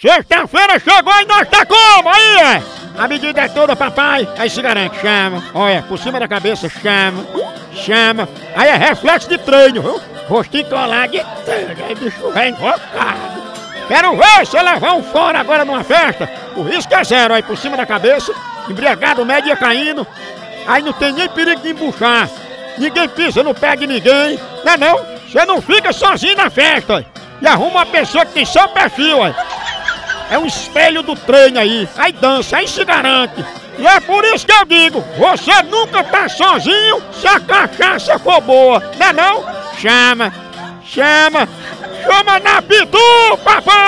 Sexta-feira chegou e nós tá como aí, é? A medida é toda, papai. Aí se garante, chama. Olha, por cima da cabeça, chama. Chama. Aí é reflexo de treino, viu? Rostinho colado. Aí bicho vem invocado. Quero ver se levar um fora agora numa festa. O risco é zero aí por cima da cabeça. Embriagado, média caindo. Aí não tem nem perigo de embuchar. Ninguém pisa pé de ninguém. Não é não? Você não fica sozinho na festa. E arruma uma pessoa que tem só perfil, ó. É um espelho do treino aí. Aí dança, aí se garante. E é por isso que eu digo, você nunca tá sozinho se a cachaça for boa, não é não? Chama, chama, chama na Pitu, papai!